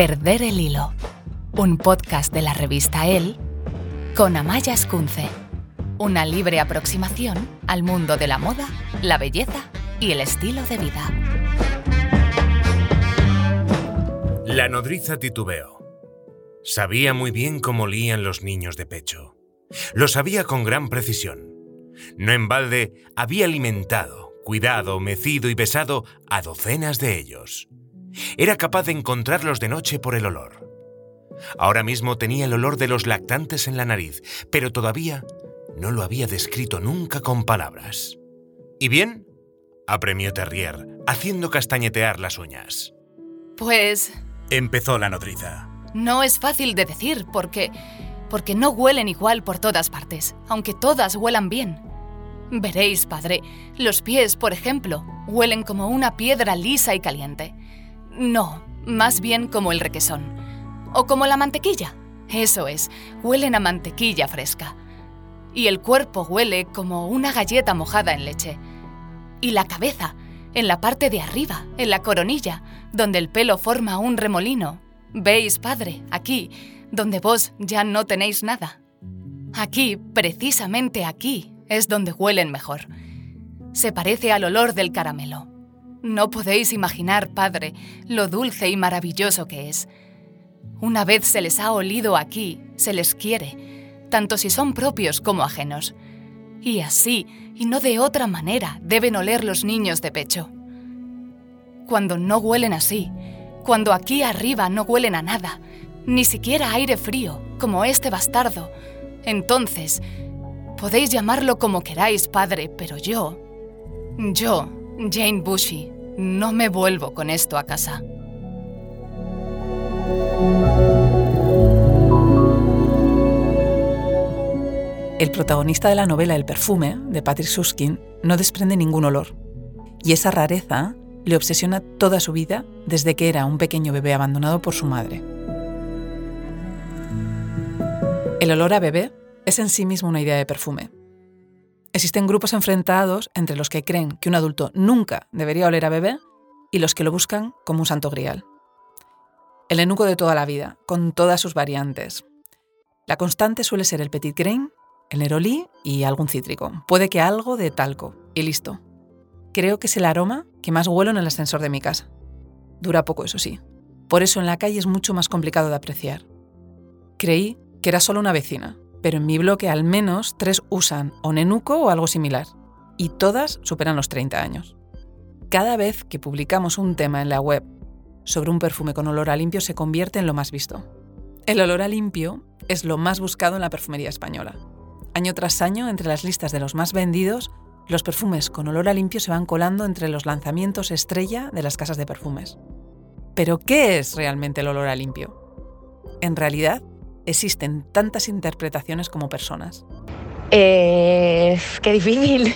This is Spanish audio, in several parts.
Perder el hilo, un podcast de la revista El con Amaya Escunce, una libre aproximación al mundo de la moda, la belleza y el estilo de vida. La nodriza titubeó. Sabía muy bien cómo olían los niños de pecho. Lo sabía con gran precisión. No en balde había alimentado, cuidado, mecido y besado a docenas de ellos. Era capaz de encontrarlos de noche por el olor. Ahora mismo tenía el olor de los lactantes en la nariz, pero todavía no lo había descrito nunca con palabras. ¿Y bien? apremió Terrier, haciendo castañetear las uñas. Pues... Empezó la nodriza. No es fácil de decir porque... porque no huelen igual por todas partes, aunque todas huelan bien. Veréis, padre, los pies, por ejemplo, huelen como una piedra lisa y caliente. No, más bien como el requesón. O como la mantequilla. Eso es, huelen a mantequilla fresca. Y el cuerpo huele como una galleta mojada en leche. Y la cabeza, en la parte de arriba, en la coronilla, donde el pelo forma un remolino. Veis, padre, aquí, donde vos ya no tenéis nada. Aquí, precisamente aquí, es donde huelen mejor. Se parece al olor del caramelo. No podéis imaginar, Padre, lo dulce y maravilloso que es. Una vez se les ha olido aquí, se les quiere, tanto si son propios como ajenos. Y así, y no de otra manera, deben oler los niños de pecho. Cuando no huelen así, cuando aquí arriba no huelen a nada, ni siquiera aire frío, como este bastardo, entonces, podéis llamarlo como queráis, padre, pero yo, yo, Jane Bushy, no me vuelvo con esto a casa. El protagonista de la novela El perfume, de Patrick Suskin, no desprende ningún olor. Y esa rareza le obsesiona toda su vida desde que era un pequeño bebé abandonado por su madre. El olor a bebé es en sí mismo una idea de perfume, Existen grupos enfrentados entre los que creen que un adulto nunca debería oler a bebé y los que lo buscan como un santo grial. El enuco de toda la vida, con todas sus variantes. La constante suele ser el petit grain, el nerolí y algún cítrico. Puede que algo de talco. Y listo. Creo que es el aroma que más huelo en el ascensor de mi casa. Dura poco, eso sí. Por eso en la calle es mucho más complicado de apreciar. Creí que era solo una vecina, pero en mi bloque al menos tres usan o nenuco o algo similar, y todas superan los 30 años. Cada vez que publicamos un tema en la web sobre un perfume con olor a limpio se convierte en lo más visto. El olor a limpio es lo más buscado en la perfumería española. Año tras año, entre las listas de los más vendidos, los perfumes con olor a limpio se van colando entre los lanzamientos estrella de las casas de perfumes. Pero, ¿qué es realmente el olor a limpio? En realidad, existen tantas interpretaciones como personas. Eh, qué difícil.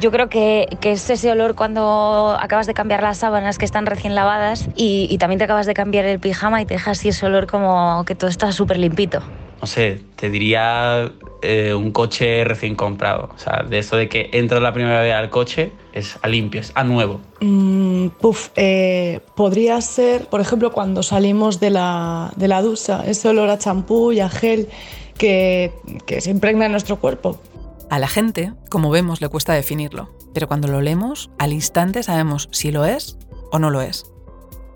Yo creo que, es ese olor cuando acabas de cambiar las sábanas que están recién lavadas y, y también te acabas de cambiar el pijama y te dejas así ese olor como que todo está súper limpito. No sé, te diría eh, un coche recién comprado. O sea, de eso de que entras la primera vez al coche, es a limpio, es a nuevo. Mm, puf, eh, podría ser, por ejemplo, cuando salimos de la, de la ducha, ese olor a champú y a gel que, que se impregna en nuestro cuerpo. A la gente, como vemos, le cuesta definirlo, pero cuando lo leemos, al instante sabemos si lo es o no lo es.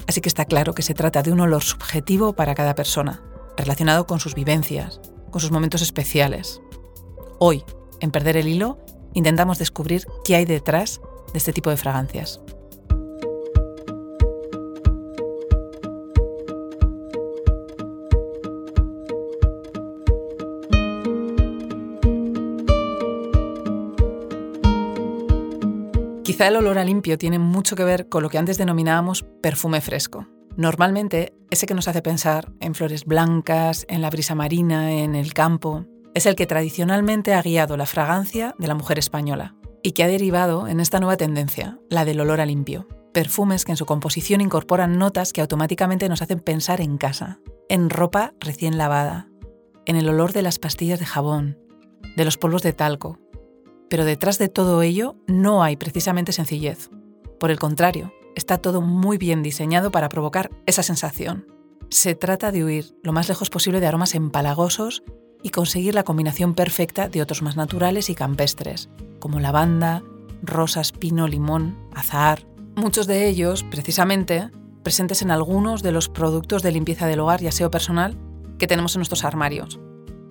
Así que está claro que se trata de un olor subjetivo para cada persona, relacionado con sus vivencias, con sus momentos especiales. Hoy, en Perder el Hilo, intentamos descubrir qué hay detrás de este tipo de fragancias. Quizá el olor a limpio tiene mucho que ver con lo que antes denominábamos perfume fresco. Normalmente, ese que nos hace pensar en flores blancas, en la brisa marina, en el campo, es el que tradicionalmente ha guiado la fragancia de la mujer española y que ha derivado en esta nueva tendencia, la del olor a limpio. Perfumes que en su composición incorporan notas que automáticamente nos hacen pensar en casa, en ropa recién lavada, en el olor de las pastillas de jabón, de los polvos de talco. Pero detrás de todo ello no hay precisamente sencillez. Por el contrario, está todo muy bien diseñado para provocar esa sensación. Se trata de huir lo más lejos posible de aromas empalagosos y conseguir la combinación perfecta de otros más naturales y campestres, como lavanda, rosas, pino, limón, azahar. Muchos de ellos, precisamente, presentes en algunos de los productos de limpieza del hogar y aseo personal que tenemos en nuestros armarios.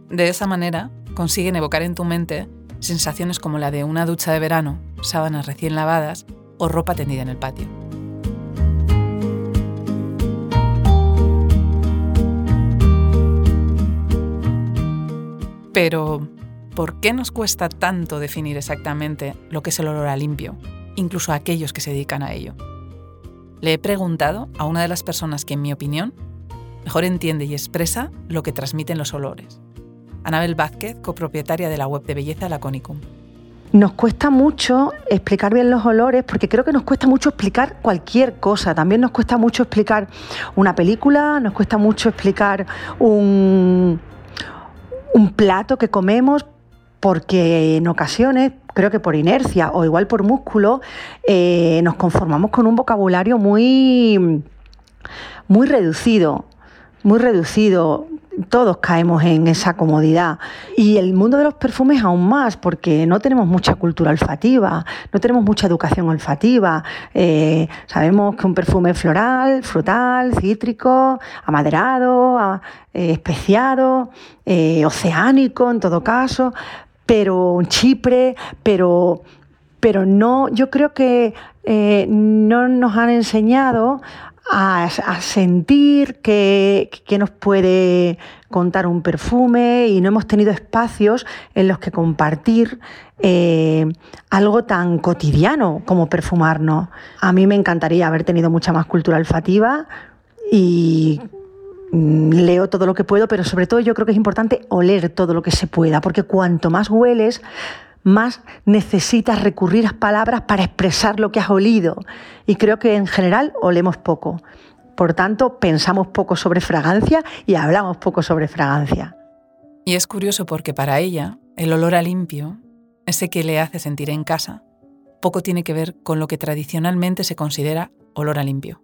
De esa manera, consiguen evocar en tu mente sensaciones como la de una ducha de verano, sábanas recién lavadas o ropa tendida en el patio. Pero, ¿por qué nos cuesta tanto definir exactamente lo que es el olor a limpio, incluso a aquellos que se dedican a ello? Le he preguntado a una de las personas que, en mi opinión, mejor entiende y expresa lo que transmiten los olores. Anabel Vázquez, copropietaria de la web de belleza Laconicum. Nos cuesta mucho explicar bien los olores porque creo que nos cuesta mucho explicar cualquier cosa. También nos cuesta mucho explicar una película, nos cuesta mucho explicar un, un plato que comemos porque en ocasiones, creo que por inercia o igual por músculo, eh, nos conformamos con un vocabulario muy, muy reducido, muy reducido todos caemos en esa comodidad. Y el mundo de los perfumes aún más, porque no tenemos mucha cultura olfativa, no tenemos mucha educación olfativa. Eh, sabemos que un perfume floral, frutal, cítrico, amaderado, eh, especiado, eh, oceánico en todo caso, pero un chipre, pero pero no, yo creo que no nos han enseñado a, sentir qué, nos puede contar un perfume y no hemos tenido espacios en los que compartir eh, algo tan cotidiano como perfumarnos. A mí me encantaría haber tenido mucha más cultura olfativa y mm, leo todo lo que puedo, pero sobre todo yo creo que es importante oler todo lo que se pueda, porque cuanto más hueles, más necesitas recurrir a palabras para expresar lo que has olido. Y creo que en general olemos poco. Por tanto, pensamos poco sobre fragancia y hablamos poco sobre fragancia. Y es curioso porque para ella, el olor a limpio, ese que le hace sentir en casa, poco tiene que ver con lo que tradicionalmente se considera olor a limpio.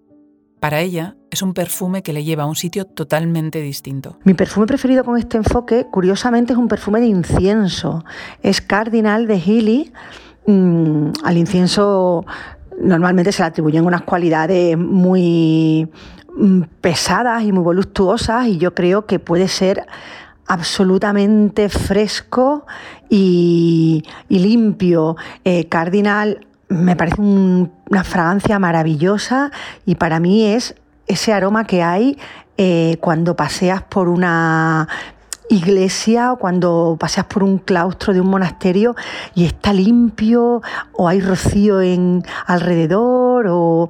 Para ella es un perfume que le lleva a un sitio totalmente distinto. Mi perfume preferido con este enfoque, curiosamente, es un perfume de incienso. Es Cardinal de Healy. Mm, al incienso normalmente se le atribuyen unas cualidades muy mm, pesadas y muy voluptuosas y yo creo que puede ser absolutamente fresco y, limpio. Eh, Cardinal me parece una fragancia maravillosa y para mí es ese aroma que hay eh, cuando paseas por una iglesia o cuando paseas por un claustro de un monasterio y está limpio o hay rocío en alrededor o,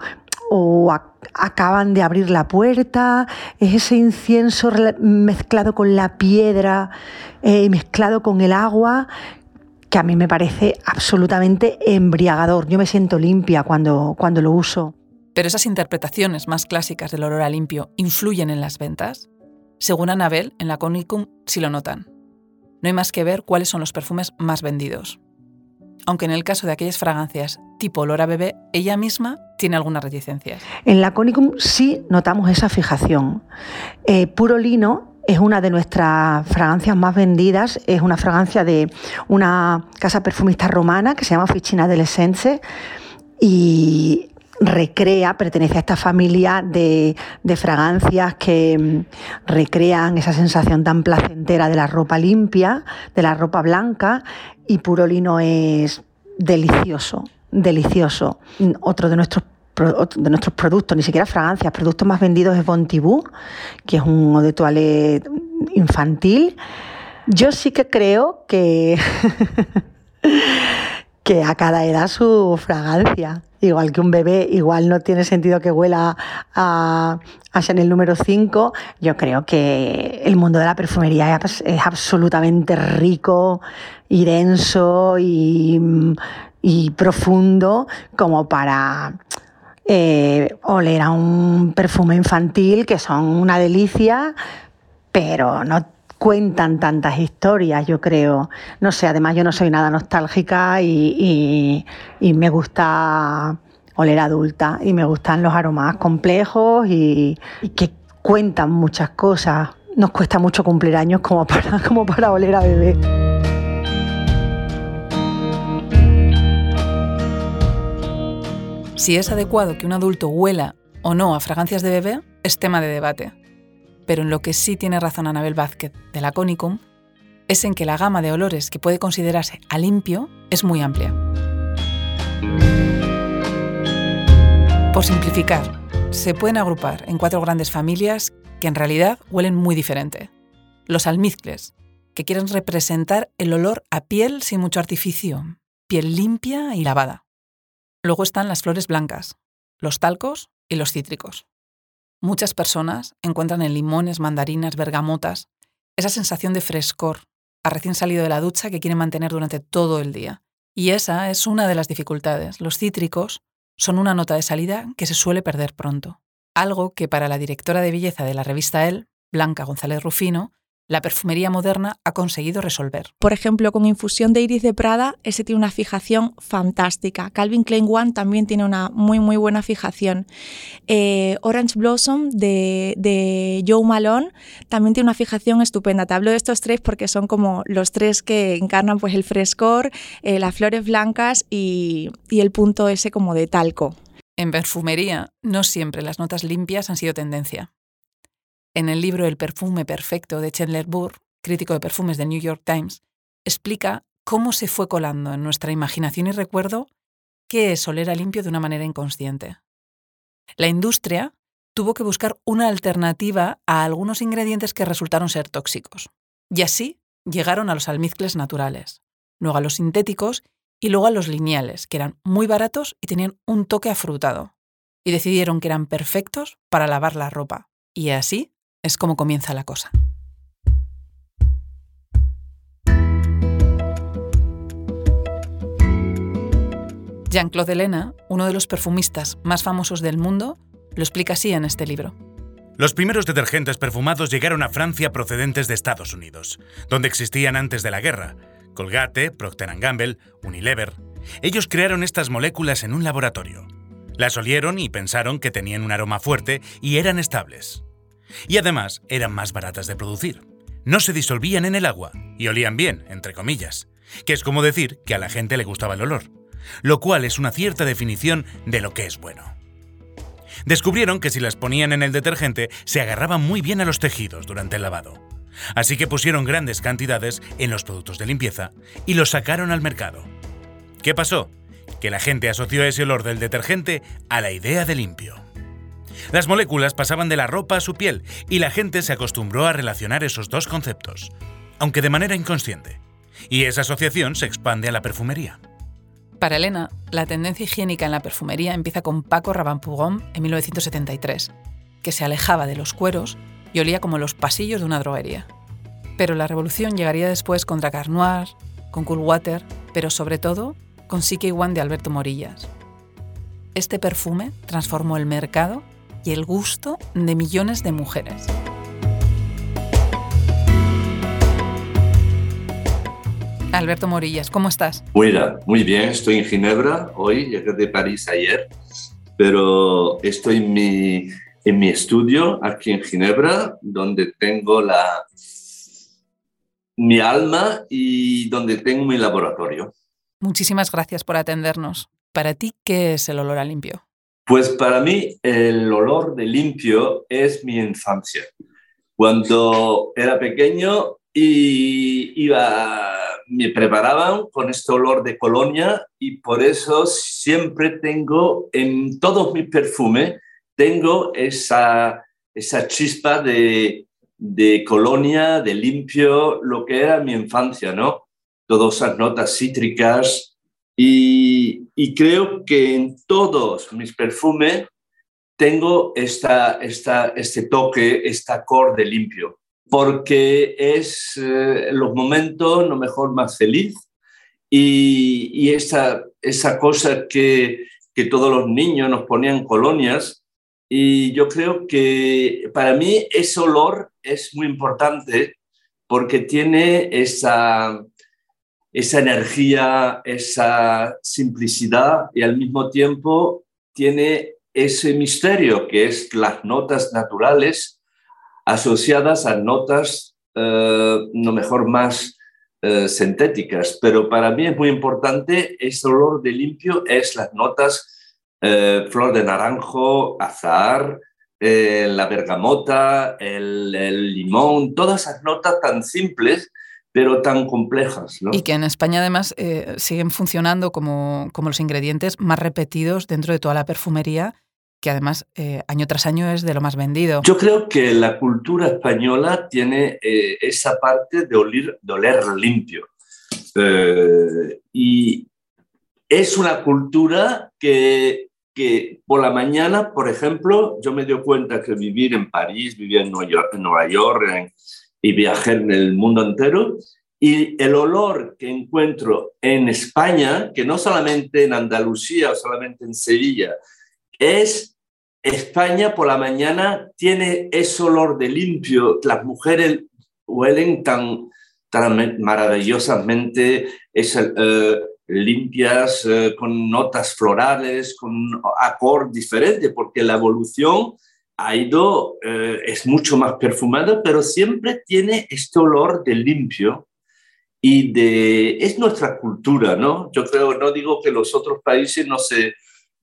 acaban de abrir la puerta, es ese incienso mezclado con la piedra, eh, mezclado con el agua que a mí me parece absolutamente embriagador. Yo me siento limpia cuando, cuando lo uso. Pero esas interpretaciones más clásicas del olor a limpio influyen en las ventas. Según Anabel, en la Conicum sí lo notan. No hay más que ver cuáles son los perfumes más vendidos. Aunque en el caso de aquellas fragancias tipo olor a bebé, ella misma tiene algunas reticencias. En la Conicum sí notamos esa fijación. Eh, puro lino es una de nuestras fragancias más vendidas, es una fragancia de una casa perfumista romana que se llama Ficina del Essence y recrea, pertenece a esta familia de, fragancias que mm, recrean esa sensación tan placentera de la ropa limpia, de la ropa blanca y puro lino es delicioso, delicioso. Otro de nuestros de nuestros productos, ni siquiera fragancias, productos más vendidos es Bontibú, que es un de toilette infantil. Yo sí que creo que, que a cada edad su fragancia. Igual que un bebé, igual no tiene sentido que huela a, a Chanel número 5. Yo creo que el mundo de la perfumería es, es absolutamente rico y denso y, y profundo como para eh, oler a un perfume infantil que son una delicia, pero no cuentan tantas historias, yo creo. No sé, además yo no soy nada nostálgica y, me gusta oler adulta y me gustan los aromas complejos y, que cuentan muchas cosas. Nos cuesta mucho cumplir años como para, como para oler a bebé. Si es adecuado que un adulto huela o no a fragancias de bebé es tema de debate. Pero en lo que sí tiene razón Anabel Vázquez de la Conicum es en que la gama de olores que puede considerarse a limpio es muy amplia. Por simplificar, se pueden agrupar en cuatro grandes familias que en realidad huelen muy diferente. Los almizcles, que quieren representar el olor a piel sin mucho artificio, piel limpia y lavada. Luego están las flores blancas, los talcos y los cítricos. Muchas personas encuentran en limones, mandarinas, bergamotas esa sensación de frescor a recién salido de la ducha que quieren mantener durante todo el día. Y esa es una de las dificultades. Los cítricos son una nota de salida que se suele perder pronto. Algo que para la directora de belleza de la revista Elle, Blanca González Rufino, la perfumería moderna ha conseguido resolver. Por ejemplo, con infusión de iris de Prada, ese tiene una fijación fantástica. Calvin Klein One también tiene una muy, muy buena fijación. Eh, Orange Blossom de, de, Joe Malone también tiene una fijación estupenda. Te hablo de estos tres porque son como los tres que encarnan pues, el frescor, eh, las flores blancas y, y el punto ese como de talco. En perfumería, no siempre las notas limpias han sido tendencia. En el libro El perfume perfecto de Chandler Burr, crítico de perfumes del New York Times, explica cómo se fue colando en nuestra imaginación y recuerdo qué es oler a limpio de una manera inconsciente. La industria tuvo que buscar una alternativa a algunos ingredientes que resultaron ser tóxicos. Y así llegaron a los almizcles naturales, luego a los sintéticos y luego a los lineales, que eran muy baratos y tenían un toque afrutado. Y decidieron que eran perfectos para lavar la ropa. Y así es como comienza la cosa. Jean-Claude Helena, uno de los perfumistas más famosos del mundo, lo explica así en este libro. Los primeros detergentes perfumados llegaron a Francia procedentes de Estados Unidos, donde existían antes de la guerra. Colgate, Procter Gamble, Unilever. Ellos crearon estas moléculas en un laboratorio. Las olieron y pensaron que tenían un aroma fuerte y eran estables. Y además eran más baratas de producir. No se disolvían en el agua y olían bien, entre comillas, que es como decir que a la gente le gustaba el olor, lo cual es una cierta definición de lo que es bueno. Descubrieron que si las ponían en el detergente se agarraban muy bien a los tejidos durante el lavado. Así que pusieron grandes cantidades en los productos de limpieza y los sacaron al mercado. ¿Qué pasó? Que la gente asoció ese olor del detergente a la idea de limpio. Las moléculas pasaban de la ropa a su piel y la gente se acostumbró a relacionar esos dos conceptos, aunque de manera inconsciente. Y esa asociación se expande a la perfumería. Para Elena, la tendencia higiénica en la perfumería empieza con Paco Rabanne en 1973, que se alejaba de los cueros y olía como los pasillos de una droguería. Pero la revolución llegaría después contra Carnoir, con Coolwater, pero sobre todo con CK1 de Alberto Morillas. Este perfume transformó el mercado y el gusto de millones de mujeres. Alberto Morillas, ¿cómo estás? Buena, muy bien, estoy en Ginebra hoy, llegué de París ayer, pero estoy en mi, en mi estudio aquí en Ginebra, donde tengo la, mi alma y donde tengo mi laboratorio. Muchísimas gracias por atendernos. Para ti, ¿qué es el olor a limpio? Pues para mí el olor de limpio es mi infancia. Cuando era pequeño y me preparaban con este olor de colonia y por eso siempre tengo en todos mis perfumes, tengo esa, esa chispa de, de colonia, de limpio, lo que era mi infancia, ¿no? Todas esas notas cítricas, y, creo que en todos mis perfumes tengo esta, esta, este toque, este acorde limpio, porque es eh, los momentos lo mejor más feliz y, y esa, esa cosa que, que todos los niños nos ponían colonias. Y yo creo que para mí ese olor es muy importante porque tiene esa, esa energía, esa simplicidad y al mismo tiempo tiene ese misterio que es las notas naturales asociadas a notas, eh, no mejor más eh, sintéticas, pero para mí es muy importante este olor de limpio, es las notas eh, flor de naranjo, azahar, la bergamota, el, el, limón, todas esas notas tan simples pero tan complejas. ¿no? Y que en España además siguen funcionando como, como los ingredientes más repetidos dentro de toda la perfumería que además eh, año tras año es de lo más vendido. Yo creo que la cultura española tiene eh, esa parte de oler, limpio. Eh, y es una cultura que, que, por la mañana, por ejemplo, yo me dio cuenta que vivir en París, vivir en Nueva York, en Nueva York y viajar en el mundo entero, y el olor que encuentro en España, que no solamente en Andalucía o solamente en Sevilla, es España por la mañana tiene ese olor de limpio. Las mujeres huelen tan, tan maravillosamente, es, eh, limpias, eh, con notas florales, con acorde diferente, porque la evolución ha ido, eh, es mucho más perfumada, pero siempre tiene este olor de limpio y de, es nuestra cultura, ¿no? Yo creo, no digo que los otros países no se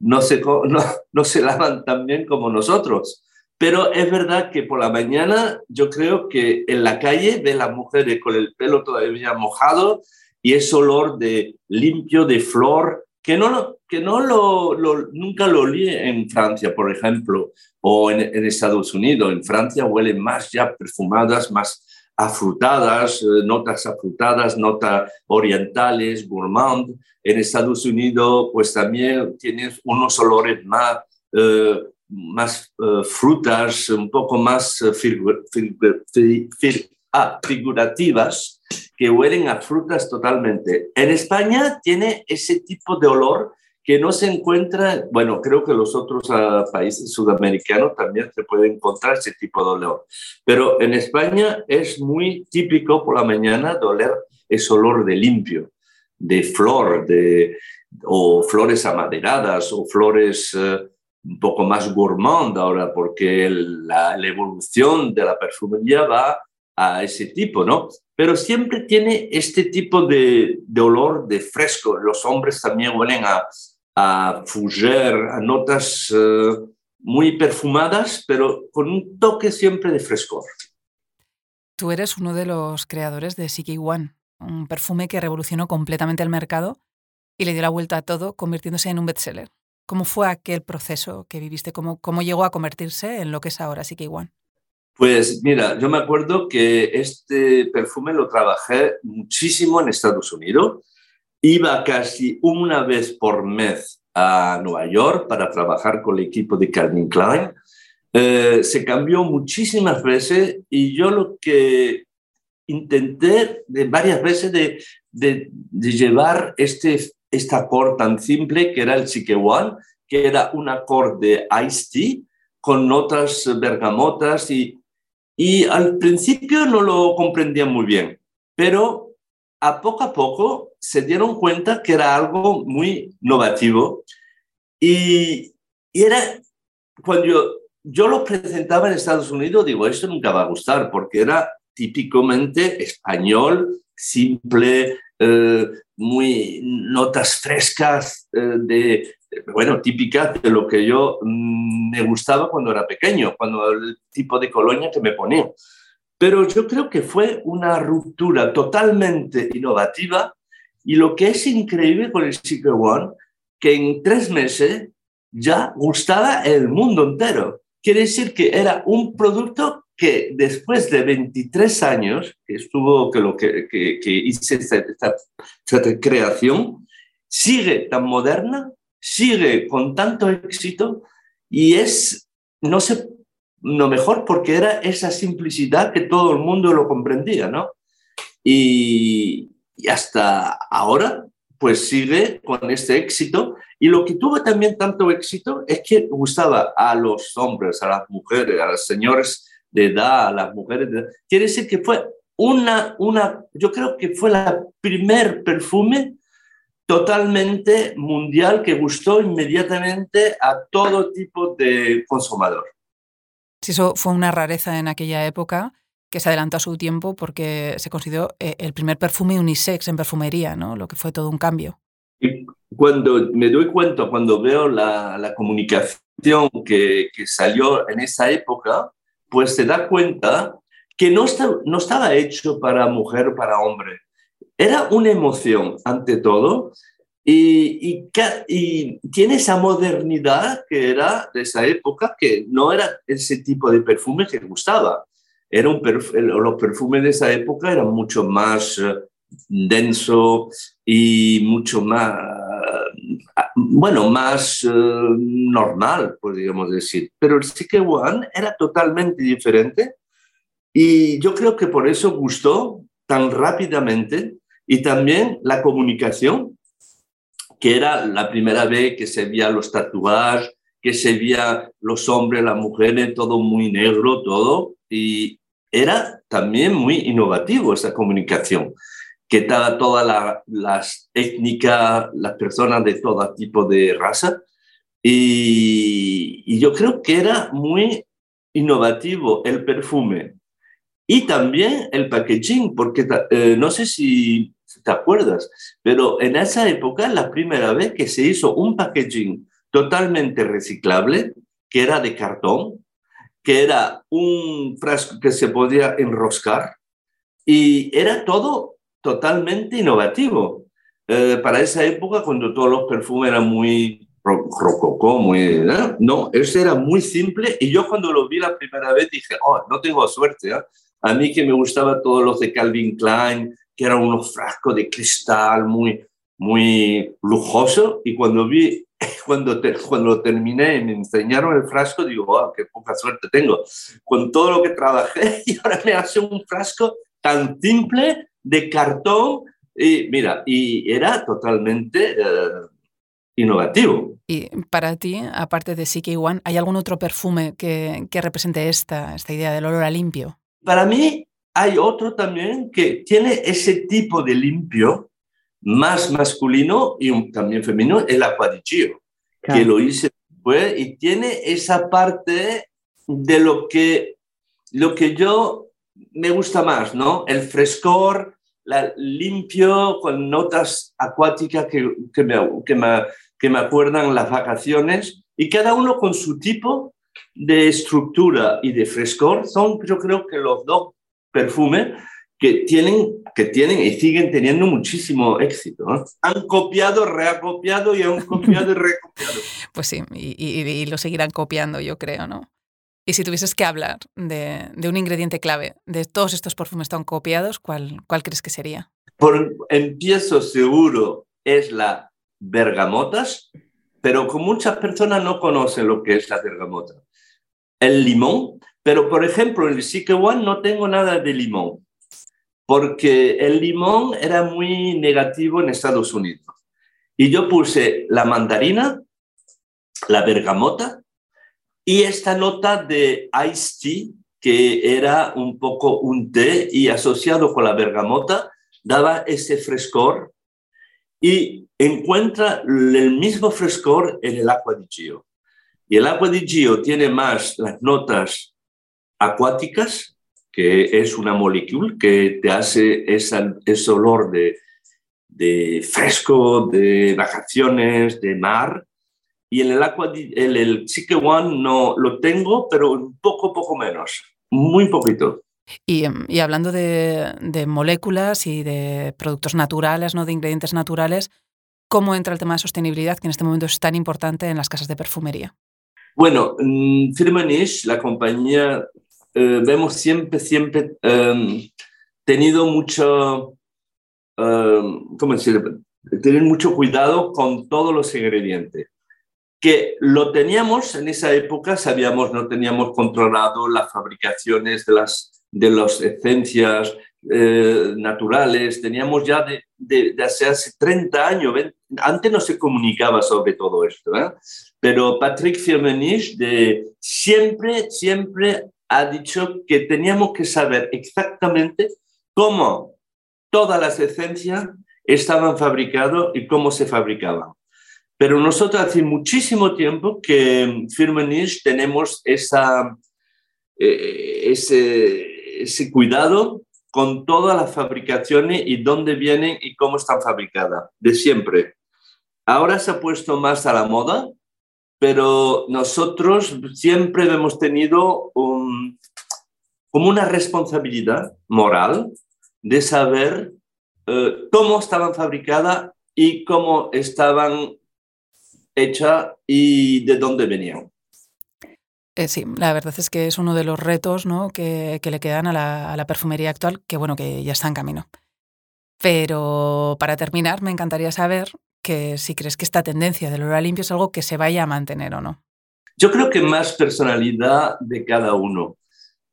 no se, no, se lavan tan bien como nosotros. Pero es verdad que por la mañana yo creo que en la calle ve las mujeres con el pelo todavía mojado y ese olor de limpio, de flor, que, no, que no lo, nunca lo olí en Francia, por ejemplo, o en, Estados Unidos. En Francia huelen más ya perfumadas, más afrutadas, eh, notas afrutadas, notas orientales, gourmand. En Estados Unidos, pues también tienes unos olores más, eh, más eh, frutas, un poco más ah, figurativas, que huelen a frutas totalmente. En España tiene ese tipo de olor que no se encuentra, bueno, creo que los otros uh, países sudamericanos también se puede encontrar ese tipo de olor, pero en España es muy típico por la mañana de oler ese olor de limpio, de flor, de, o flores amaderadas o flores uh, un poco más gourmand ahora, porque la, la evolución de la perfumería va a ese tipo, ¿no? Pero siempre tiene este tipo de, de, olor de fresco. Los hombres también huelen a, a fougère, a notas eh, muy perfumadas, pero con un toque siempre de frescor. Tú eres uno de los creadores de Siki One, un perfume que revolucionó completamente el mercado y le dio la vuelta a todo, convirtiéndose en un bestseller. ¿Cómo fue aquel proceso que viviste? ¿Cómo, cómo llegó a convertirse en lo que es ahora Siki One? Pues mira, yo me acuerdo que este perfume lo trabajé muchísimo en Estados Unidos Iba casi una vez por mes a Nueva York para trabajar con el equipo de Calvin Klein. Eh, se cambió muchísimas veces y yo lo que intenté de varias veces de, llevar este, este acorde tan simple que era el Chique One, que era un acorde de Ice Tea con notas bergamotas y, y al principio no lo comprendía muy bien, pero a poco a poco se dieron cuenta que era algo muy innovativo y, era cuando yo, yo, lo presentaba en Estados Unidos, digo, esto nunca va a gustar porque era típicamente español, simple, eh, muy notas frescas, eh, de, bueno, típicas de lo que yo mm, me gustaba cuando era pequeño, cuando el tipo de colonia que me ponía. Pero yo creo que fue una ruptura totalmente innovativa y lo que es increíble con el Secret One, que en tres meses ya gustaba el mundo entero. Quiere decir que era un producto que después de 23 años que estuvo, que lo que, que, hice esta, esta, esta, creación, sigue tan moderna, sigue con tanto éxito y es, no sé lo mejor porque era esa simplicidad que todo el mundo lo comprendía, ¿no? Y, hasta ahora, pues sigue con este éxito. Y lo que tuvo también tanto éxito es que gustaba a los hombres, a las mujeres, a los señores de edad, a las mujeres de edad. Quiere decir que fue una, una yo creo que fue la primer perfume totalmente mundial que gustó inmediatamente a todo tipo de consumador. si eso fue una rareza en aquella época que se adelantó a su tiempo porque se consideró eh, el primer perfume unisex en perfumería, ¿no? Lo que fue todo un cambio. Y cuando me doy cuenta, cuando veo la, la comunicación que, que, salió en esa época, pues se da cuenta que no, está, no estaba hecho para mujer o para hombre. Era una emoción, ante todo, y, y, y, tiene esa modernidad que era de esa época, que no era ese tipo de perfume que gustaba era un los perfumes de esa época eran mucho más uh, denso y mucho más, uh, bueno, más uh, normal, podríamos decir. Pero el Psyche One era totalmente diferente y yo creo que por eso gustó tan rápidamente y también la comunicación, que era la primera vez que se veía los tatuajes, que se veía los hombres, las mujeres, todo muy negro, todo. Y, era también muy innovativo esa comunicación, que estaba todas las étnicas, las personas de todo tipo de raza, y, yo creo que era muy innovativo el perfume y también el packaging, porque eh, no sé si te acuerdas, pero en esa época, la primera vez que se hizo un packaging totalmente reciclable, que era de cartón, que era un frasco que se podía enroscar y era todo totalmente innovativo. Eh, para esa época, cuando todos los perfumes eran muy rococó, muy... ¿eh? No, ese era muy simple y yo cuando lo vi la primera vez dije, oh, no tengo suerte. ¿eh? A mí que me gustaba todos los de Calvin Klein, que eran unos frascos de cristal muy, muy lujoso y cuando vi cuando, cuando terminé y me enseñaron el frasco, digo, wow, qué poca suerte tengo. Con todo lo que trabajé y ahora me hace un frasco tan simple de cartón. Y mira, y era totalmente eh, innovativo. Y para ti, aparte de CK One, ¿hay algún otro perfume que, que represente esta, esta idea del olor a limpio? Para mí hay otro también que tiene ese tipo de limpio, más masculino y también femenino, el acuadiccio, que lo hice después y tiene esa parte de lo que, lo que yo me gusta más, ¿no? El frescor, la, limpio, con notas acuáticas que, que, me, que, me, que me acuerdan las vacaciones y cada uno con su tipo de estructura y de frescor son yo creo que los dos perfumes que tienen, que tienen y siguen teniendo muchísimo éxito. Han copiado, reacopiado y han copiado y recopiado. Pues sí, y, lo seguirán copiando, yo creo, ¿no? Y si tuvieses que hablar de, un ingrediente clave de todos estos perfumes tan copiados, ¿cuál, cuál crees que sería? Por empiezo seguro es la bergamotas, pero con muchas personas no conocen lo que es la bergamota. El limón, pero por ejemplo en el One no tengo nada de limón porque el limón era muy negativo en Estados Unidos. Y yo puse la mandarina, la bergamota y esta nota de iced tea, que era un poco un té y asociado con la bergamota, daba ese frescor y encuentra el mismo frescor en el agua de Gio. Y el agua de Gio tiene más las notas acuáticas que es una molécula que te hace ese olor de, de, fresco, de vacaciones, de mar. Y en el agua, el, el Psyche One no lo tengo, pero un poco, poco menos, muy poquito. Y, y hablando de, de, moléculas y de productos naturales, ¿no? de ingredientes naturales, ¿cómo entra el tema de sostenibilidad que en este momento es tan importante en las casas de perfumería? Bueno, mm, Firmenich, la compañía eh, vemos siempre, siempre um, tenido mucho, um, ¿cómo decir? Tener mucho cuidado con todos los ingredientes. Que lo teníamos en esa época, sabíamos, no teníamos controlado las fabricaciones de las, de las esencias eh, naturales, teníamos ya de, de, hace, hace 30 años, antes no se comunicaba sobre todo esto, ¿eh? pero Patrick Firmenich de siempre, siempre ha dicho que teníamos que saber exactamente cómo todas las esencias estaban fabricadas y cómo se fabricaban. Pero nosotros hace muchísimo tiempo que en Firmenich tenemos esa, eh, ese, ese cuidado con todas las fabricaciones y dónde vienen y cómo están fabricadas, de siempre. Ahora se ha puesto más a la moda, pero nosotros siempre hemos tenido como una responsabilidad moral de saber eh, cómo estaban fabricadas y cómo estaban hechas y de dónde venían. Eh, sí, la verdad es que es uno de los retos ¿no? que, le quedan a la, perfumería actual, que bueno, que ya está en camino. Pero para terminar, me encantaría saber que si crees que esta tendencia del olor limpio es algo que se vaya a mantener o no. Yo creo que más personalidad de cada uno.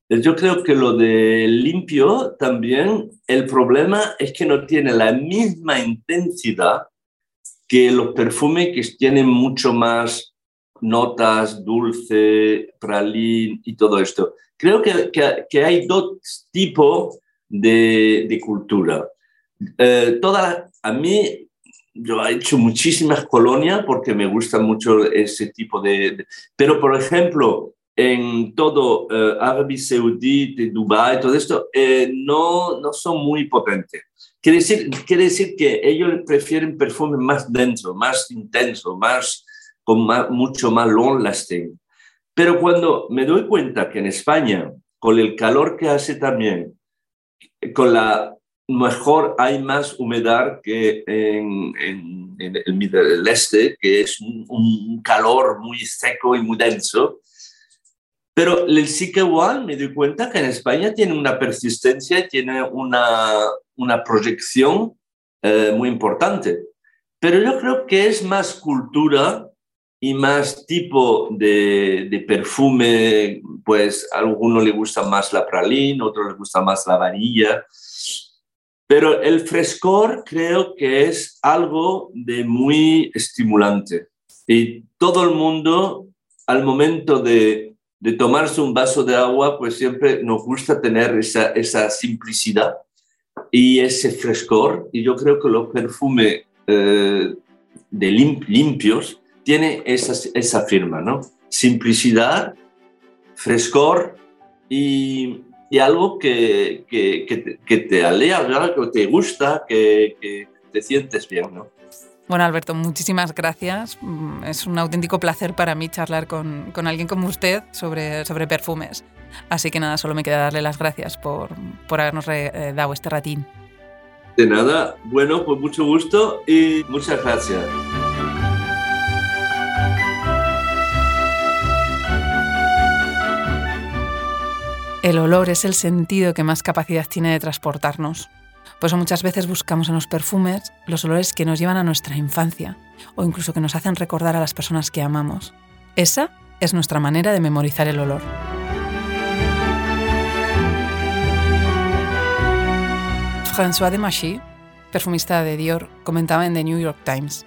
Yo creo que lo de limpio también, el problema es que no tiene la misma intensidad que los perfumes que tienen mucho más notas, dulce, pralín y todo esto. Creo que, que, hay dos tipos de, de cultura. Eh, toda, a mí, yo he hecho muchísimas colonias porque me gusta mucho ese tipo de... pero, por ejemplo, en todo eh, Arabia Saudita, Dubái, todo esto, eh, no, no son muy potentes. Quiere decir, quiere decir que ellos prefieren perfumes más denso, más intenso, más con mucho más long lasting. Pero cuando me doy cuenta que en España, con el calor que hace también, con la mejor hay más humedad que en, en, el Este, que es un, calor muy seco y muy denso. Pero el One me doy cuenta que en España tiene una persistencia, tiene una, una proyección eh, muy importante. Pero yo creo que es más cultura y más tipo de, de, perfume, pues a alguno le gusta más la pralina, a otro le gusta más la varilla. Pero el frescor creo que es algo de muy estimulante. Y todo el mundo, al momento de, de tomarse un vaso de agua, pues siempre nos gusta tener esa, esa simplicidad y ese frescor. Y yo creo que los perfumes eh, de limpios tiene esa, esa firma, ¿no? Simplicidad, frescor y, y algo que, que, que, te, que te alegra, que te gusta, que, que te sientes bien, ¿no? Bueno, Alberto, muchísimas gracias. Mm, es un auténtico placer para mí charlar con, con, alguien como usted sobre, sobre perfumes. Así que nada, solo me queda darle las gracias por, por habernos eh, dado este ratín. De nada, bueno, pues mucho gusto y muchas gracias. El olor es el sentido que más capacidad tiene de transportarnos. Por eso muchas veces buscamos en los perfumes los olores que nos llevan a nuestra infancia o incluso que nos hacen recordar a las personas que amamos. Esa es nuestra manera de memorizar el olor. François de Machy, perfumista de Dior, comentaba en The New York Times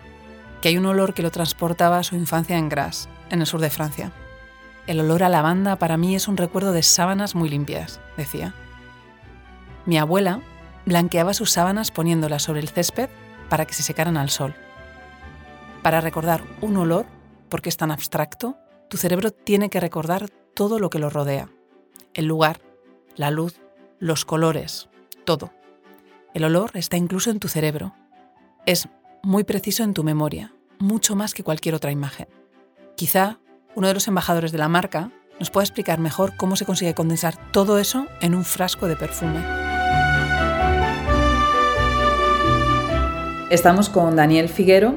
que hay un olor que lo transportaba a su infancia en Grasse, en el sur de Francia. El olor a lavanda para mí es un recuerdo de sábanas muy limpias, decía. Mi abuela blanqueaba sus sábanas poniéndolas sobre el césped para que se secaran al sol. Para recordar un olor, porque es tan abstracto, tu cerebro tiene que recordar todo lo que lo rodea. El lugar, la luz, los colores, todo. El olor está incluso en tu cerebro. Es muy preciso en tu memoria, mucho más que cualquier otra imagen. Quizá uno de los embajadores de la marca, nos puede explicar mejor cómo se consigue condensar todo eso en un frasco de perfume. Estamos con Daniel Figuero,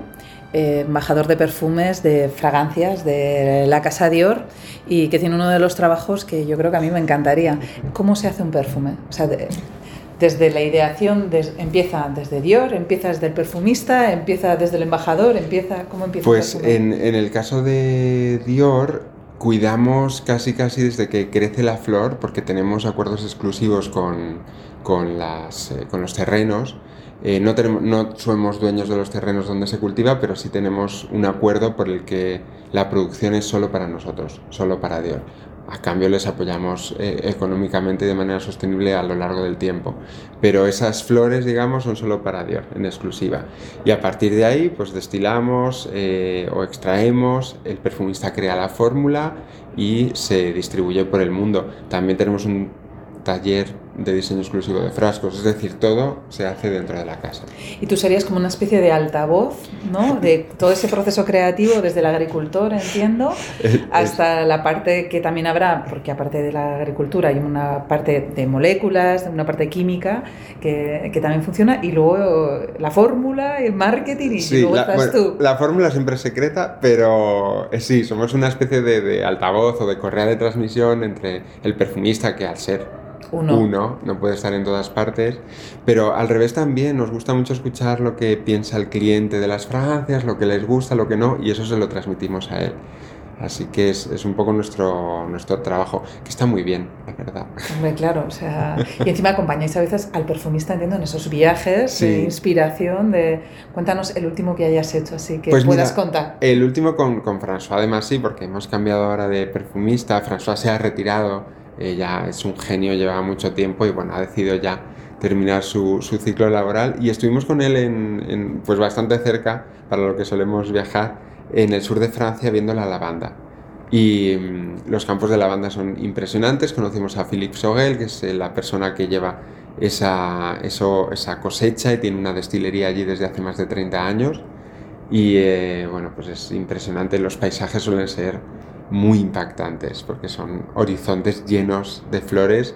eh, embajador de perfumes, de fragancias de la Casa Dior y que tiene uno de los trabajos que yo creo que a mí me encantaría. ¿Cómo se hace un perfume? Desde la ideación empieza desde Dior, empieza desde el perfumista, empieza desde el embajador, empieza ¿cómo empieza? Pues en, en, el caso de Dior cuidamos casi casi desde que crece la flor porque tenemos acuerdos exclusivos con, con, las, eh, con los terrenos Eh, no, tenemos, no somos dueños de los terrenos donde se cultiva, pero sí tenemos un acuerdo por el que la producción es solo para nosotros, solo para Dior. A cambio les apoyamos eh, económicamente de manera sostenible a lo largo del tiempo. Pero esas flores, digamos, son solo para Dior, en exclusiva. Y a partir de ahí, pues destilamos eh, o extraemos, el perfumista crea la fórmula y se distribuye por el mundo. También tenemos un taller de diseño exclusivo de frascos, es decir, todo se hace dentro de la casa. Y tú serías como una especie de altavoz, ¿no? De todo ese proceso creativo desde el agricultor, entiendo, hasta la parte que también habrá, porque aparte de la agricultura hay una parte de moléculas, una parte química que, que también funciona, y luego la fórmula, el marketing, y luego estás tú. La fórmula siempre es secreta, pero eh, sí, somos una especie de, de altavoz o de correa de transmisión entre el perfumista, que al ser uno. no puede estar en todas partes, pero al revés también nos gusta mucho escuchar lo que piensa el cliente de las fragancias, lo que les gusta, lo que no, y eso se lo transmitimos a él. Así que es, es, un poco nuestro, nuestro trabajo, que está muy bien, la verdad. Hombre, claro, o sea, y encima acompañáis a veces al perfumista, entiendo, en esos viajes de inspiración, de cuéntanos el último que hayas hecho, así que pues puedas contar. El último con, con François, además sí, porque hemos cambiado ahora de perfumista, François se ha retirado ella es un genio, lleva mucho tiempo y bueno, ha decidido ya terminar su, su ciclo laboral y estuvimos con él en, pues bastante cerca, para lo que solemos viajar, en el sur de Francia viendo la lavanda. Y mm, los campos de lavanda son impresionantes. Conocimos a Philippe Sogel, que es la persona que lleva esa, eso, esa cosecha y tiene una destilería allí desde hace más de 30 años. Y eh, bueno, pues es impresionante. Los paisajes suelen ser muy impactantes porque son horizontes llenos de flores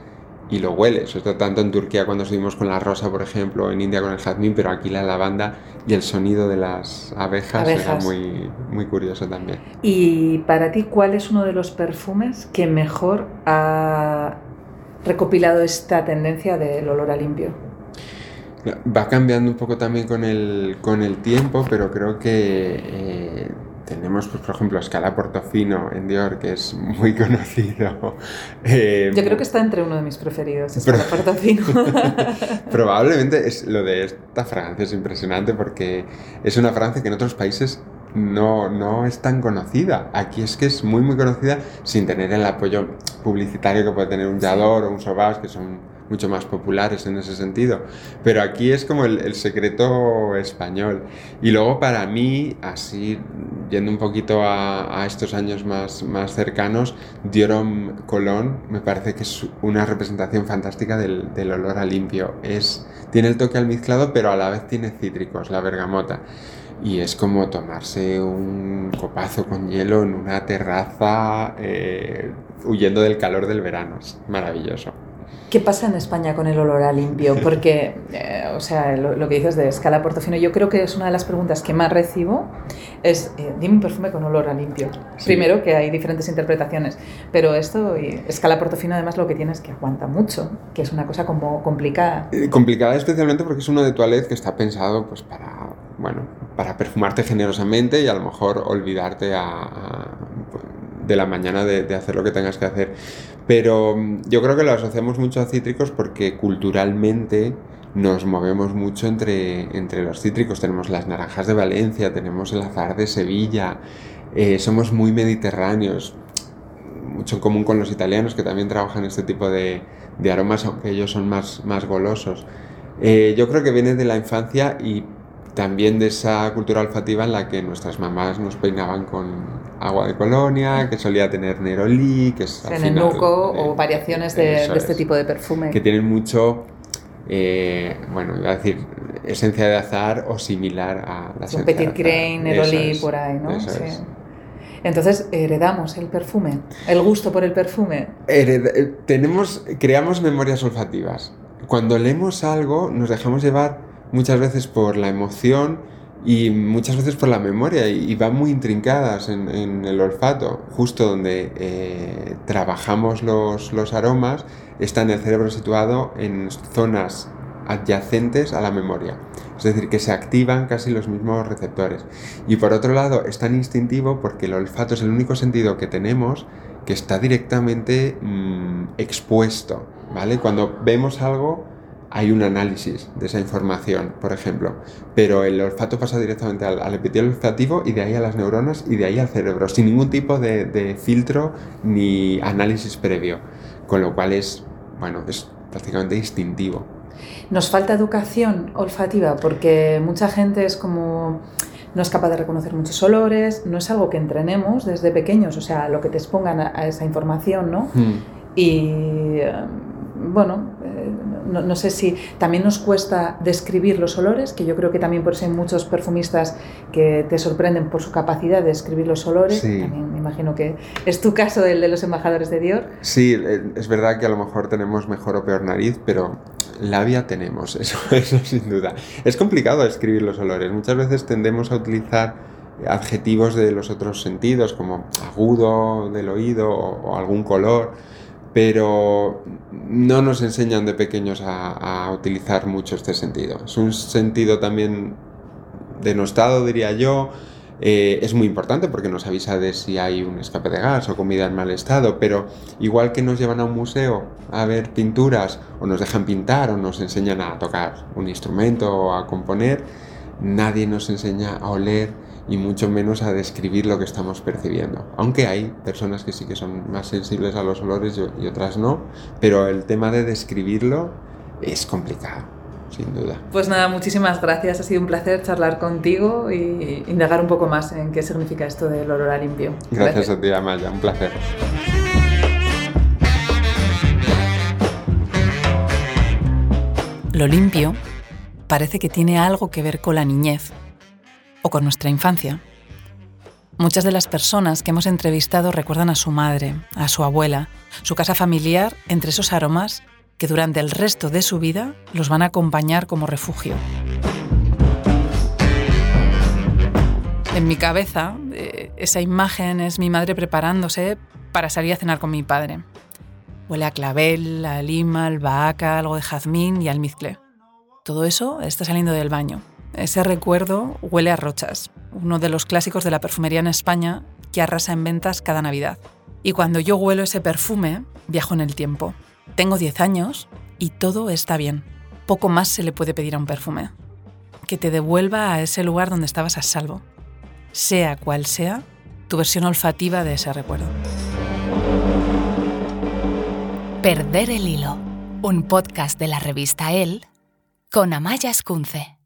y lo hueles. Esto tanto en Turquía cuando estuvimos con la rosa, por ejemplo, en India con el jazmín, pero aquí la lavanda y el sonido de las abejas, era muy, muy curioso también. Y para ti, ¿cuál es uno de los perfumes que mejor ha recopilado esta tendencia del olor a limpio? Va cambiando un poco también con el, con el tiempo, pero creo que eh, tenemos, pues, por ejemplo, Scala Portofino en Dior, que es muy conocido. Eh, Yo creo que está entre uno de mis preferidos, Scala Portofino. Probablemente es, lo de esta fragancia es impresionante porque es una fragancia que en otros países no, no es tan conocida. Aquí es que es muy, muy conocida sin tener el apoyo publicitario que puede tener un Yador o un Sauvage, que son mucho más populares en ese sentido. Pero aquí es como el, secreto español. Y luego para mí, así yendo un poquito a, estos años más, más cercanos, Diorom Colón me parece que es una representación fantástica del, del olor a limpio. Es, tiene el toque almizclado, pero a la vez tiene cítricos, la bergamota y es como tomarse un copazo con hielo en una terraza eh, huyendo del calor del verano. Es maravilloso. ¿Qué pasa en España con el olor a limpio? Porque, eh, o sea, lo, que dices de escala portofino, yo creo que es una de las preguntas que más recibo, es, eh, dime un perfume con olor a limpio. Primero, que hay diferentes interpretaciones, pero esto, y escala portofino además lo que tiene es que aguanta mucho, que es una cosa como complicada. Eh, complicada especialmente porque es uno de toilette que está pensado pues para, bueno, para perfumarte generosamente y a lo mejor olvidarte de la mañana de, hacer lo que tengas que hacer pero mm, yo creo que lo asociamos mucho a cítricos porque culturalmente nos movemos mucho entre, entre los cítricos. Tenemos las naranjas de Valencia, tenemos el azar de Sevilla, eh, somos muy mediterráneos, mucho en común con los italianos que también trabajan este tipo de, de aromas, aunque ellos son más, más golosos. Eh, yo creo que viene de la infancia y también de esa cultura olfativa en la que nuestras mamás nos peinaban con agua de colonia, que solía tener nerolí, que es... Senenuco o variaciones de, este tipo de perfume. Que tienen mucho, eh, bueno, iba a decir, esencia de azar o similar a la Un petit grain, nerolí, por ahí, ¿no? Sí. Entonces heredamos el perfume, el gusto por el perfume. Eh, tenemos, creamos memorias olfativas. Cuando leemos algo nos dejamos llevar muchas veces por la emoción y muchas veces por la memoria y, van muy intrincadas en, el olfato, justo donde eh, trabajamos los, los aromas, está en el cerebro situado en zonas adyacentes a la memoria. Es decir, que se activan casi los mismos receptores. Y por otro lado, es tan instintivo porque el olfato es el único sentido que tenemos que está directamente mm, expuesto. ¿vale? Cuando vemos algo, hay un análisis de esa información, por ejemplo, pero el olfato pasa directamente al, epitelio olfativo y de ahí a las neuronas y de ahí al cerebro, sin ningún tipo de, de filtro ni análisis previo, con lo cual es, bueno, es prácticamente instintivo. Nos falta educación olfativa porque mucha gente es como no es capaz de reconocer muchos olores, no es algo que entrenemos desde pequeños, o sea, lo que te expongan a, esa información, ¿no? Hmm. Y eh, bueno, eh, no, sé si también nos cuesta describir los olores, que yo creo que también por eso hay muchos perfumistas que te sorprenden por su capacidad de describir los olores. También me imagino que es tu caso el de los embajadores de Dior. Sí, eh, es verdad que a lo mejor tenemos mejor o peor nariz, pero labia tenemos, eso, eso sin duda. Es complicado describir los olores. Muchas veces tendemos a utilizar adjetivos de los otros sentidos, como agudo del oído o algún color pero no nos enseñan de pequeños a, utilizar mucho este sentido. Es un sentido también denostado, diría yo. Eh, es muy importante porque nos avisa de si hay un escape de gas o comida en mal estado, pero igual que nos llevan a un museo a ver pinturas o nos dejan pintar o nos enseñan a tocar un instrumento o a componer, nadie nos enseña a oler y mucho menos a describir lo que estamos percibiendo. Aunque hay personas que sí que son más sensibles a los olores y otras no, pero el tema de describirlo es complicado, sin duda. Pues nada, muchísimas gracias. Ha sido un placer charlar contigo y indagar un poco más en qué significa esto del olor a limpio. Gracias, a ti, Amaya. Un placer. Lo limpio parece que tiene algo que ver con la niñez o con nuestra infancia. Muchas de las personas que hemos entrevistado recuerdan a su madre, a su abuela, su casa familiar entre esos aromas que durante el resto de su vida los van a acompañar como refugio. En mi cabeza, eh, esa imagen es mi madre preparándose para salir a cenar con mi padre. Huele a clavel, a lima, albahaca, algo de jazmín y almizcle. Todo eso está saliendo del baño. Ese recuerdo huele a Rochas, uno de los clásicos de la perfumería en España que arrasa en ventas cada Navidad. Y cuando yo huelo ese perfume, viajo en el tiempo. Tengo 10 años y todo está bien. Poco más se le puede pedir a un perfume. Que te devuelva a ese lugar donde estabas a salvo. Sea cual sea tu versión olfativa de ese recuerdo. Perder el hilo. Un podcast de la revista El con Amaya Escunce.